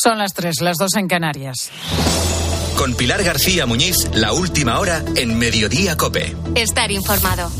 Son las tres, las dos en Canarias. Con Pilar García Muñiz, la última hora en Mediodía Cope. Estar informado.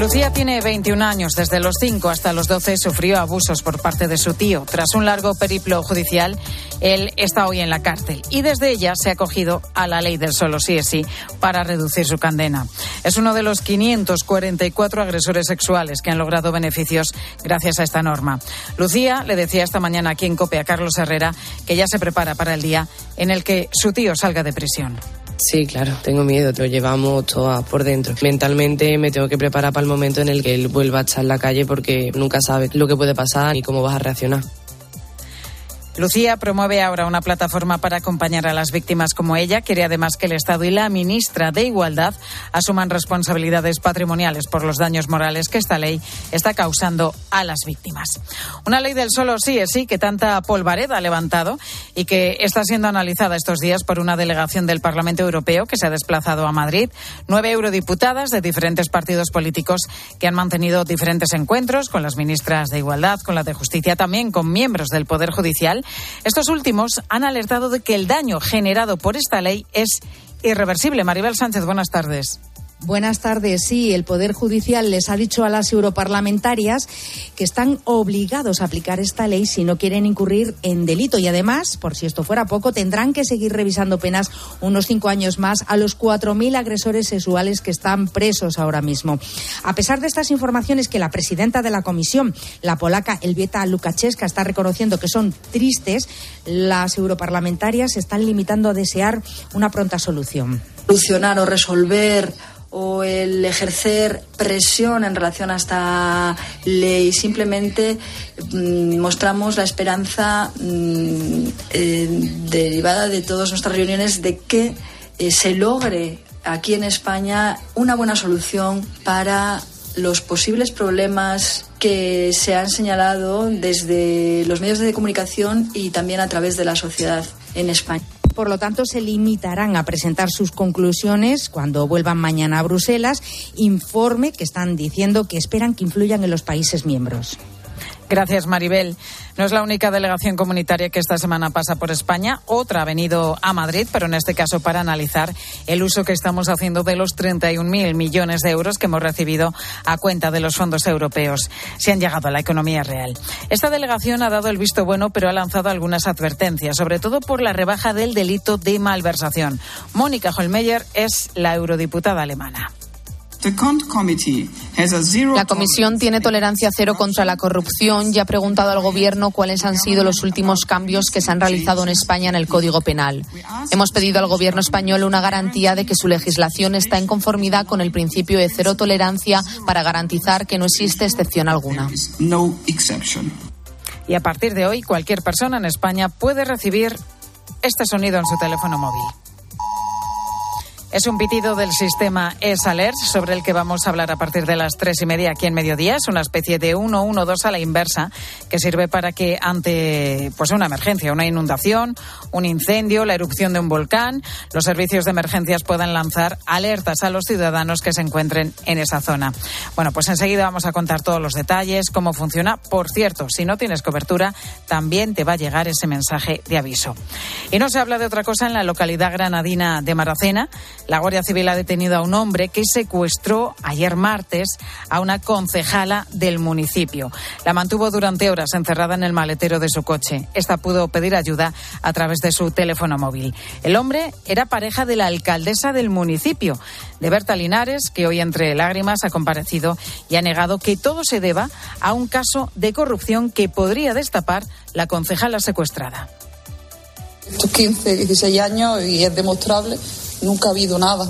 Lucía tiene 21 años. Desde los 5 hasta los 12 sufrió abusos por parte de su tío. Tras un largo periplo judicial, él está hoy en la cárcel y desde ella se ha acogido a la ley del solo sí es sí para reducir su condena. Es uno de los 544 agresores sexuales que han logrado beneficios gracias a esta norma. Lucía le decía esta mañana aquí en COPE a Carlos Herrera que ya se prepara para el día en el que su tío salga de prisión. Sí, claro, tengo miedo, lo llevamos todo por dentro. Mentalmente me tengo que preparar para el momento en el que él vuelva a estar en la calle porque nunca sabes lo que puede pasar y cómo vas a reaccionar. Lucía promueve ahora una plataforma para acompañar a las víctimas como ella. Quiere además que el Estado y la ministra de Igualdad asuman responsabilidades patrimoniales por los daños morales que esta ley está causando a las víctimas. Una ley del solo sí es sí que tanta polvareda ha levantado y que está siendo analizada estos días por una delegación del Parlamento Europeo que se ha desplazado a Madrid. Nueve eurodiputadas de diferentes partidos políticos que han mantenido diferentes encuentros con las ministras de Igualdad, con la de Justicia, también con miembros del Poder Judicial estos últimos han alertado de que el daño generado por esta ley es irreversible. Maribel Sánchez, buenas tardes. Buenas tardes. Sí, el Poder Judicial les ha dicho a las europarlamentarias que están obligados a aplicar esta ley si no quieren incurrir en delito. Y además, por si esto fuera poco, tendrán que seguir revisando penas unos cinco años más a los 4.000 agresores sexuales que están presos ahora mismo. A pesar de estas informaciones que la presidenta de la comisión, la polaca Elvieta Lukaszewska, está reconociendo que son tristes, las europarlamentarias se están limitando a desear una pronta solución. Solucionar o resolver o el ejercer presión en relación a esta ley. Simplemente mm, mostramos la esperanza mm, eh, derivada de todas nuestras reuniones de que eh, se logre aquí en España una buena solución para los posibles problemas que se han señalado desde los medios de comunicación y también a través de la sociedad en España por lo tanto, se limitarán a presentar sus conclusiones cuando vuelvan mañana a Bruselas, informe que están diciendo que esperan que influyan en los países miembros. Gracias, Maribel. No es la única delegación comunitaria que esta semana pasa por España. Otra ha venido a Madrid, pero en este caso para analizar el uso que estamos haciendo de los 31.000 millones de euros que hemos recibido a cuenta de los fondos europeos. Se han llegado a la economía real. Esta delegación ha dado el visto bueno, pero ha lanzado algunas advertencias, sobre todo por la rebaja del delito de malversación. Mónica Holmeyer es la eurodiputada alemana. La Comisión tiene tolerancia cero contra la corrupción y ha preguntado al Gobierno cuáles han sido los últimos cambios que se han realizado en España en el Código Penal. Hemos pedido al Gobierno español una garantía de que su legislación está en conformidad con el principio de cero tolerancia para garantizar que no existe excepción alguna. Y a partir de hoy, cualquier persona en España puede recibir este sonido en su teléfono móvil. Es un pitido del sistema ESALERT sobre el que vamos a hablar a partir de las tres y media aquí en Mediodía. Es una especie de 112 a la inversa que sirve para que ante pues una emergencia, una inundación, un incendio, la erupción de un volcán, los servicios de emergencias puedan lanzar alertas a los ciudadanos que se encuentren en esa zona. Bueno, pues enseguida vamos a contar todos los detalles, cómo funciona. Por cierto, si no tienes cobertura, también te va a llegar ese mensaje de aviso. Y no se habla de otra cosa en la localidad granadina de Maracena. La Guardia Civil ha detenido a un hombre que secuestró ayer martes a una concejala del municipio. La mantuvo durante horas encerrada en el maletero de su coche. Esta pudo pedir ayuda a través de su teléfono móvil. El hombre era pareja de la alcaldesa del municipio, de Berta Linares, que hoy entre lágrimas ha comparecido y ha negado que todo se deba a un caso de corrupción que podría destapar la concejala secuestrada. Estos 15, 16 años y es demostrable nunca ha habido nada.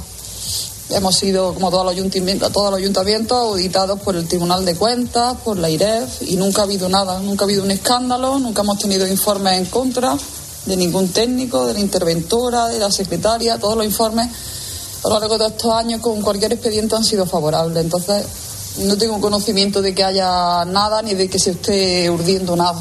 Hemos sido, como todos los ayuntamientos, todos los ayuntamientos auditados por el Tribunal de Cuentas, por la IREF, y nunca ha habido nada, nunca ha habido un escándalo, nunca hemos tenido informes en contra de ningún técnico, de la interventora, de la secretaria, todos los informes a lo largo de estos años con cualquier expediente han sido favorables. Entonces, no tengo conocimiento de que haya nada ni de que se esté urdiendo nada.